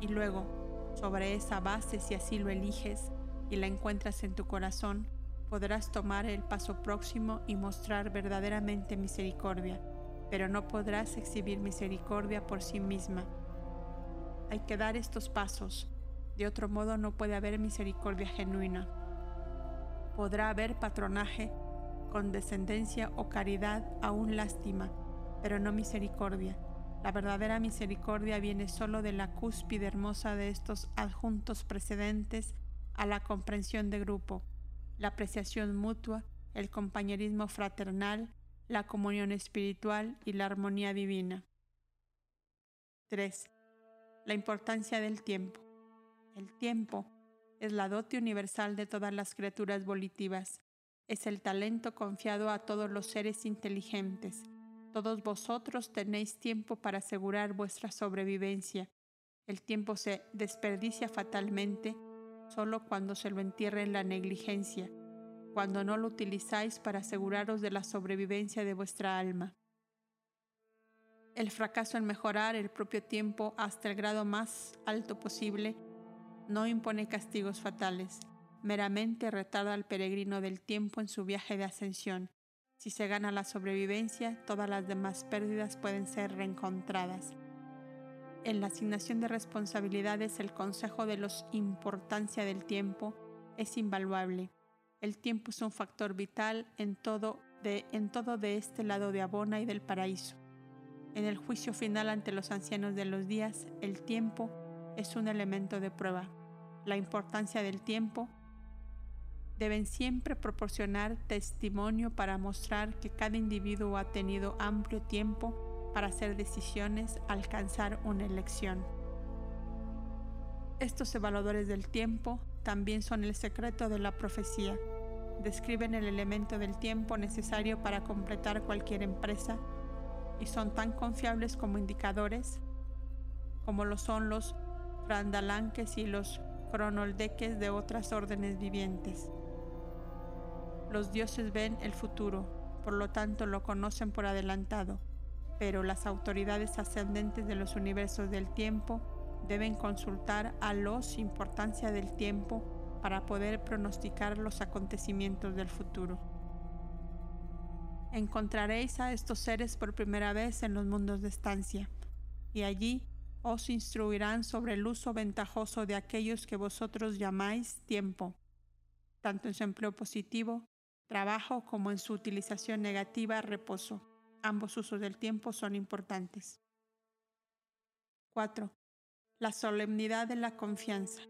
Y luego, sobre esa base, si así lo eliges y la encuentras en tu corazón, podrás tomar el paso próximo y mostrar verdaderamente misericordia, pero no podrás exhibir misericordia por sí misma. Hay que dar estos pasos, de otro modo no puede haber misericordia genuina. Podrá haber patronaje, condescendencia o caridad, aún lástima, pero no misericordia. La verdadera misericordia viene solo de la cúspide hermosa de estos adjuntos precedentes a la comprensión de grupo, la apreciación mutua, el compañerismo fraternal, la comunión espiritual y la armonía divina. 3. La importancia del tiempo. El tiempo es la dote universal de todas las criaturas volitivas. Es el talento confiado a todos los seres inteligentes todos vosotros tenéis tiempo para asegurar vuestra sobrevivencia. El tiempo se desperdicia fatalmente solo cuando se lo entierra en la negligencia, cuando no lo utilizáis para aseguraros de la sobrevivencia de vuestra alma. El fracaso en mejorar el propio tiempo hasta el grado más alto posible no impone castigos fatales, meramente retarda al peregrino del tiempo en su viaje de ascensión si se gana la sobrevivencia, todas las demás pérdidas pueden ser reencontradas. En la asignación de responsabilidades, el consejo de los importancia del tiempo es invaluable. El tiempo es un factor vital en todo de este lado de Abona y del paraíso. En el juicio final ante los ancianos de los días, el tiempo es un elemento de prueba. La importancia del tiempo deben siempre proporcionar testimonio para mostrar que cada individuo ha tenido amplio tiempo para hacer decisiones, alcanzar una elección. Estos evaluadores del tiempo también son el secreto de la profecía. Describen el elemento del tiempo necesario para completar cualquier empresa y son tan confiables como indicadores como lo son los frandalanques y los cronoldeques de otras órdenes vivientes. Los dioses ven el futuro, por lo tanto lo conocen por adelantado, pero las autoridades ascendentes de los universos del tiempo deben consultar a los importancia del tiempo para poder pronosticar los acontecimientos del futuro. Encontraréis a estos seres por primera vez en los mundos de estancia, y allí os instruirán sobre el uso ventajoso de aquellos que vosotros llamáis tiempo, tanto en su empleo positivo trabajo como en su utilización negativa, reposo. Ambos usos del tiempo son importantes. 4. La solemnidad de la confianza.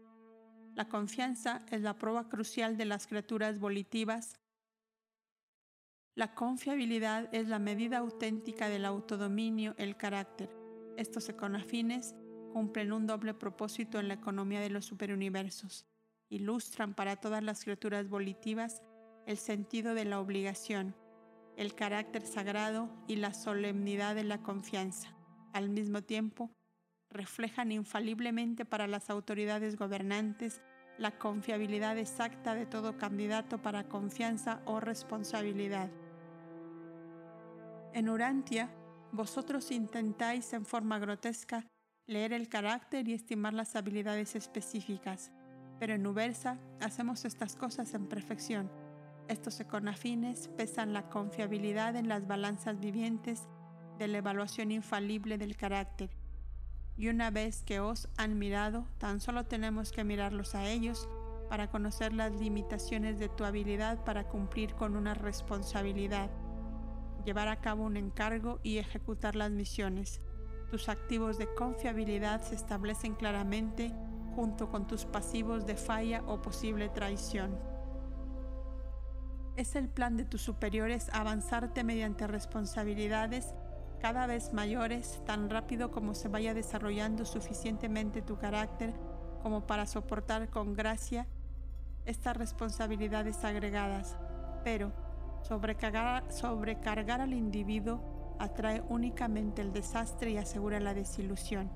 La confianza es la prueba crucial de las criaturas volitivas. La confiabilidad es la medida auténtica del autodominio, el carácter. Estos econafines cumplen un doble propósito en la economía de los superuniversos. Ilustran para todas las criaturas volitivas el sentido de la obligación, el carácter sagrado y la solemnidad de la confianza. Al mismo tiempo, reflejan infaliblemente para las autoridades gobernantes la confiabilidad exacta de todo candidato para confianza o responsabilidad. En Urantia, vosotros intentáis en forma grotesca leer el carácter y estimar las habilidades específicas, pero en Ubersa hacemos estas cosas en perfección. Estos econafines pesan la confiabilidad en las balanzas vivientes de la evaluación infalible del carácter. Y una vez que os han mirado, tan solo tenemos que mirarlos a ellos para conocer las limitaciones de tu habilidad para cumplir con una responsabilidad, llevar a cabo un encargo y ejecutar las misiones. Tus activos de confiabilidad se establecen claramente junto con tus pasivos de falla o posible traición. Es el plan de tus superiores avanzarte mediante responsabilidades cada vez mayores tan rápido como se vaya desarrollando suficientemente tu carácter como para soportar con gracia estas responsabilidades agregadas. Pero sobrecargar, sobrecargar al individuo atrae únicamente el desastre y asegura la desilusión.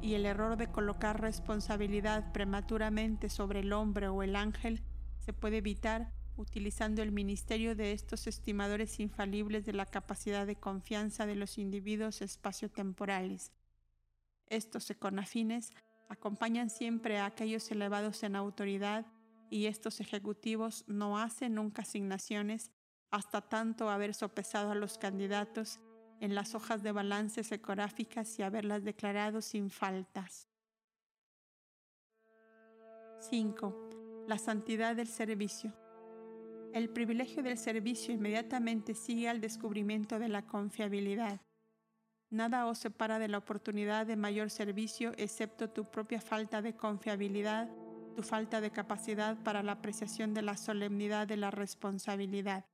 Y el error de colocar responsabilidad prematuramente sobre el hombre o el ángel se puede evitar utilizando el ministerio de estos estimadores infalibles de la capacidad de confianza de los individuos espaciotemporales. Estos econafines acompañan siempre a aquellos elevados en autoridad y estos ejecutivos no hacen nunca asignaciones hasta tanto haber sopesado a los candidatos en las hojas de balances ecográficas y haberlas declarado sin faltas. 5. La santidad del servicio. El privilegio del servicio inmediatamente sigue al descubrimiento de la confiabilidad. Nada os separa de la oportunidad de mayor servicio excepto tu propia falta de confiabilidad, tu falta de capacidad para la apreciación de la solemnidad de la responsabilidad.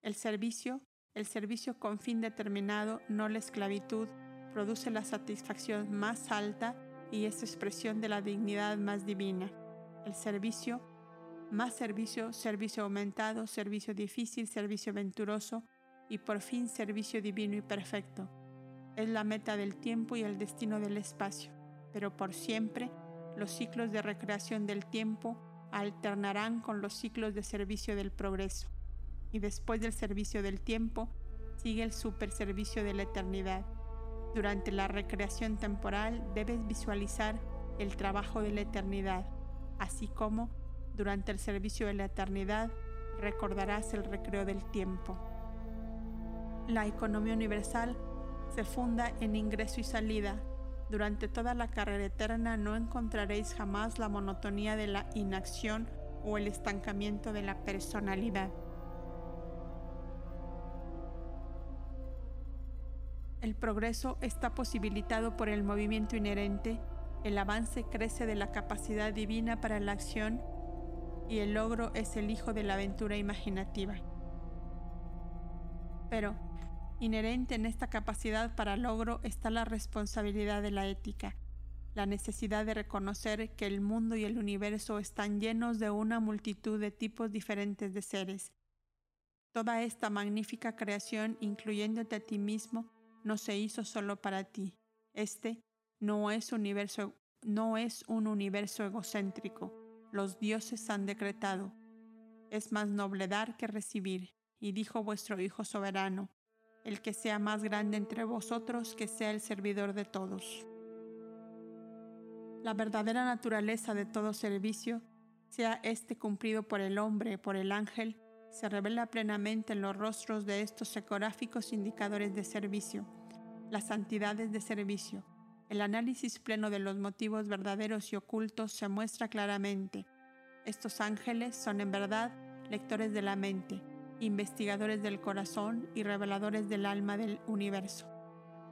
El servicio, el servicio con fin determinado, no la esclavitud, produce la satisfacción más alta y es expresión de la dignidad más divina. El servicio más servicio, servicio aumentado, servicio difícil, servicio venturoso y por fin servicio divino y perfecto. Es la meta del tiempo y el destino del espacio, pero por siempre los ciclos de recreación del tiempo alternarán con los ciclos de servicio del progreso. Y después del servicio del tiempo sigue el superservicio de la eternidad. Durante la recreación temporal debes visualizar el trabajo de la eternidad, así como durante el servicio de la eternidad recordarás el recreo del tiempo. La economía universal se funda en ingreso y salida. Durante toda la carrera eterna no encontraréis jamás la monotonía de la inacción o el estancamiento de la personalidad. El progreso está posibilitado por el movimiento inherente, el avance crece de la capacidad divina para la acción y el logro es el hijo de la aventura imaginativa. Pero, inherente en esta capacidad para logro está la responsabilidad de la ética, la necesidad de reconocer que el mundo y el universo están llenos de una multitud de tipos diferentes de seres. Toda esta magnífica creación, incluyéndote a ti mismo, no se hizo solo para ti. Este no es, universo, no es un universo egocéntrico los dioses han decretado, es más noble dar que recibir, y dijo vuestro Hijo soberano, el que sea más grande entre vosotros, que sea el servidor de todos. La verdadera naturaleza de todo servicio, sea éste cumplido por el hombre, por el ángel, se revela plenamente en los rostros de estos ecográficos indicadores de servicio, las santidades de servicio, el análisis pleno de los motivos verdaderos y ocultos se muestra claramente. Estos ángeles son en verdad lectores de la mente, investigadores del corazón y reveladores del alma del universo.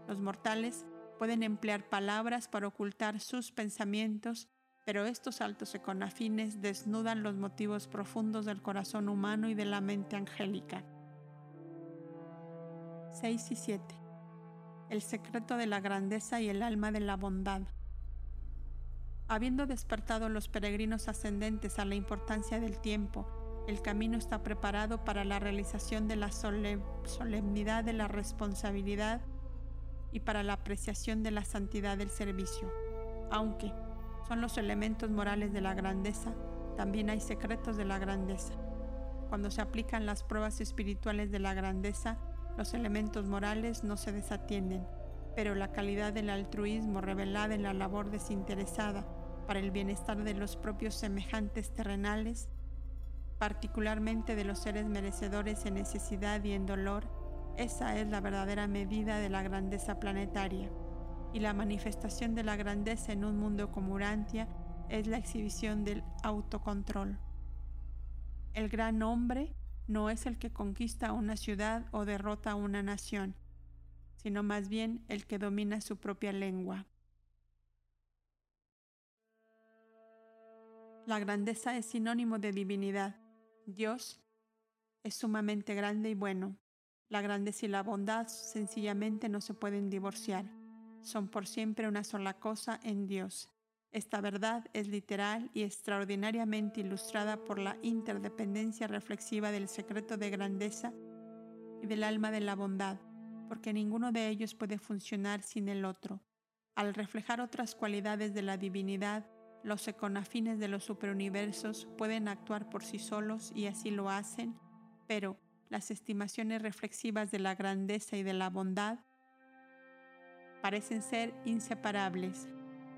Los mortales Pueden emplear palabras para ocultar sus pensamientos, pero estos altos econafines desnudan los motivos profundos del corazón humano y de la mente angélica. 6 y 7. El secreto de la grandeza y el alma de la bondad. Habiendo despertado los peregrinos ascendentes a la importancia del tiempo, el camino está preparado para la realización de la solemnidad de la responsabilidad y para la apreciación de la santidad del servicio. Aunque son los elementos morales de la grandeza, también hay secretos de la grandeza. Cuando se aplican las pruebas espirituales de la grandeza, los elementos morales no se desatienden, pero la calidad del altruismo revelada en la labor desinteresada para el bienestar de los propios semejantes terrenales particularmente de los seres merecedores en necesidad y en dolor, esa es la verdadera medida de la grandeza planetaria. Y la manifestación de la grandeza en un mundo como Urantia es la exhibición del autocontrol. El gran hombre no es el que conquista una ciudad o derrota una nación, sino más bien el que domina su propia lengua. La grandeza es sinónimo de divinidad. Dios es sumamente grande y bueno. La grandeza y la bondad sencillamente no se pueden divorciar. Son por siempre una sola cosa en Dios. Esta verdad es literal y extraordinariamente ilustrada por la interdependencia reflexiva del secreto de grandeza y del alma de la bondad, porque ninguno de ellos puede funcionar sin el otro. Al reflejar otras cualidades de la divinidad, los econafines de los superuniversos pueden actuar por sí solos y así lo hacen, pero las estimaciones reflexivas de la grandeza y de la bondad parecen ser inseparables.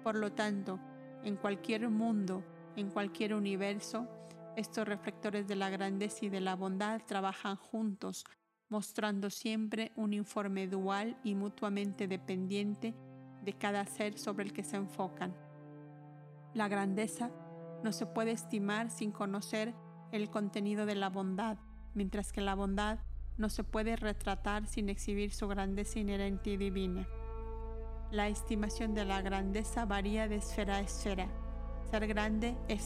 Por lo tanto, en cualquier mundo, en cualquier universo, estos reflectores de la grandeza y de la bondad trabajan juntos, mostrando siempre un informe dual y mutuamente dependiente de cada ser sobre el que se enfocan. La grandeza no se puede estimar sin conocer el contenido de la bondad, mientras que la bondad no se puede retratar sin exhibir su grandeza inherente y divina. La estimación de la grandeza varía de esfera a esfera. Ser grande es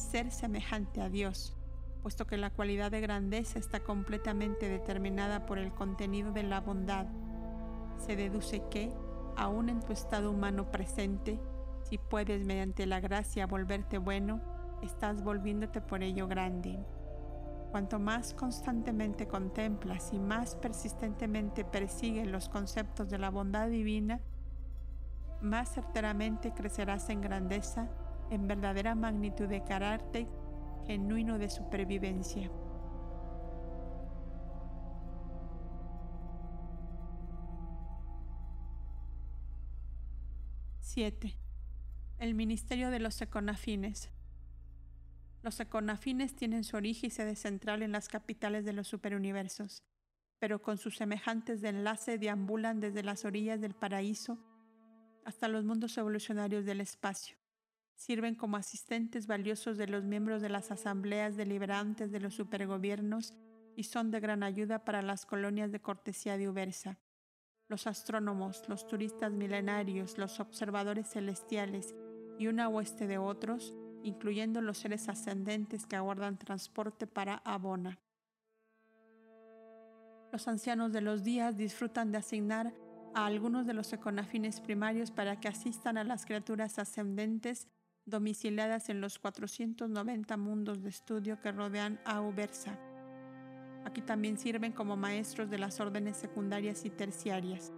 ser, semejante a Dios, puesto que la cualidad de grandeza está completamente determinada por el contenido de la bondad. Se deduce que, aun en tu estado humano presente, si puedes mediante la gracia volverte bueno, estás volviéndote por ello grande. Cuanto más constantemente contemplas y más persistentemente persigues los conceptos de la bondad divina, más certeramente crecerás en grandeza, en verdadera magnitud de carácter genuino de supervivencia. Siete. El Ministerio de los Econafines. Los econafines tienen su origen y sede central en las capitales de los superuniversos, pero con sus semejantes de enlace deambulan desde las orillas del paraíso hasta los mundos evolucionarios del espacio. Sirven como asistentes valiosos de los miembros de las asambleas deliberantes de los supergobiernos y son de gran ayuda para las colonias de cortesía diversa. Los astrónomos, los turistas milenarios, los observadores celestiales y una hueste de otros, incluyendo los seres ascendentes que aguardan transporte para Abona. Los ancianos de los días disfrutan de asignar a algunos de los econafines primarios para que asistan a las criaturas ascendentes domiciliadas en los 490 mundos de estudio que rodean a Ubersa. Aquí también sirven como maestros de las órdenes secundarias y terciarias.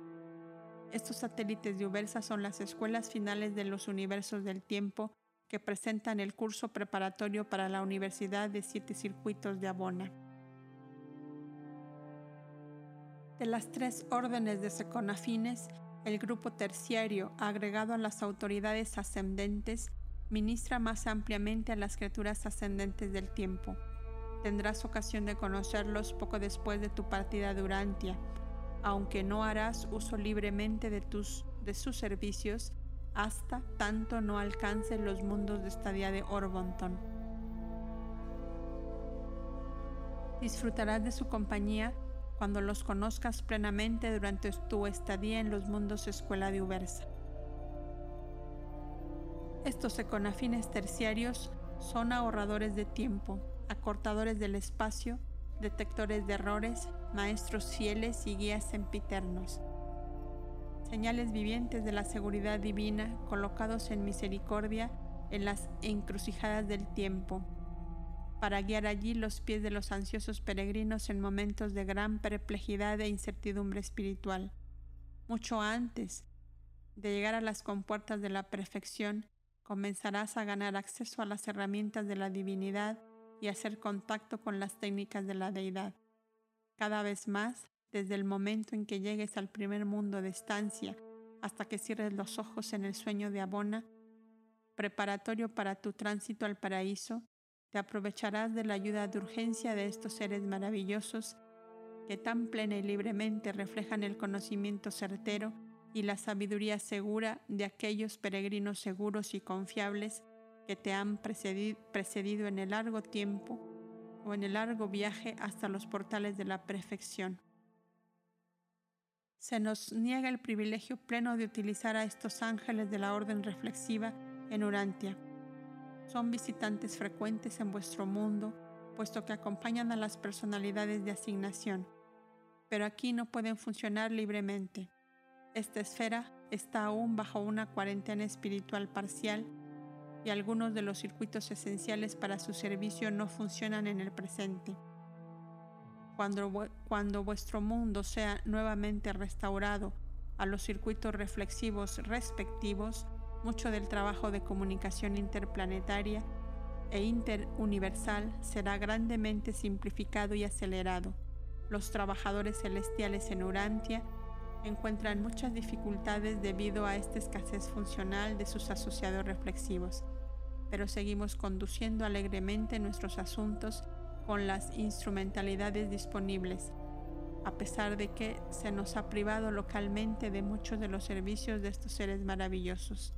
Estos satélites de Ubersa son las escuelas finales de los universos del tiempo que presentan el curso preparatorio para la Universidad de Siete Circuitos de Abona. De las tres órdenes de seconafines, el grupo terciario, agregado a las autoridades ascendentes, ministra más ampliamente a las criaturas ascendentes del tiempo. Tendrás ocasión de conocerlos poco después de tu partida de aunque no harás uso libremente de, tus, sus servicios hasta tanto no alcance los mundos de estadía de Orbonton. Disfrutarás de su compañía cuando los conozcas plenamente durante tu estadía en los mundos escuela de Ubersa. Estos econafines terciarios son ahorradores de tiempo, acortadores del espacio, detectores de errores, maestros fieles y guías sempiternos. Señales vivientes de la seguridad divina colocados en misericordia en las encrucijadas del tiempo, para guiar allí los pies de los ansiosos peregrinos en momentos de gran perplejidad e incertidumbre espiritual. Mucho antes de llegar a las compuertas de la perfección, comenzarás a ganar acceso a las herramientas de la divinidad y hacer contacto con las técnicas de la deidad. Cada vez más, desde el momento en que llegues al primer mundo de estancia hasta que cierres los ojos en el sueño de Abona, preparatorio para tu tránsito al paraíso, te aprovecharás de la ayuda de urgencia de estos seres maravillosos que tan plena y libremente reflejan el conocimiento certero y la sabiduría segura de aquellos peregrinos seguros y confiables que te han precedido en el largo tiempo o en el largo viaje hasta los portales de la perfección. Se nos niega el privilegio pleno de utilizar a estos ángeles de la orden reflexiva en Urantia. Son visitantes frecuentes en vuestro mundo, puesto que acompañan a las personalidades de asignación, pero aquí no pueden funcionar libremente. Esta esfera está aún bajo una cuarentena espiritual parcial y algunos de los circuitos esenciales para su servicio no funcionan en el presente. Cuando, cuando vuestro mundo sea nuevamente restaurado a los circuitos reflexivos respectivos, mucho del trabajo de comunicación interplanetaria e interuniversal será grandemente simplificado y acelerado. Los trabajadores celestiales en Urantia encuentran muchas dificultades debido a esta escasez funcional de sus asociados reflexivos pero seguimos conduciendo alegremente nuestros asuntos con las instrumentalidades disponibles, a pesar de que se nos ha privado localmente de muchos de los servicios de estos seres maravillosos,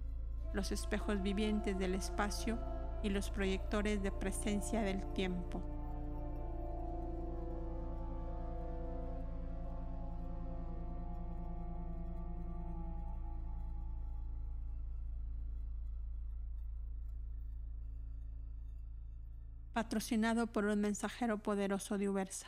los espejos vivientes del espacio y los proyectores de presencia del tiempo. patrocinado por un mensajero poderoso de Ubersa.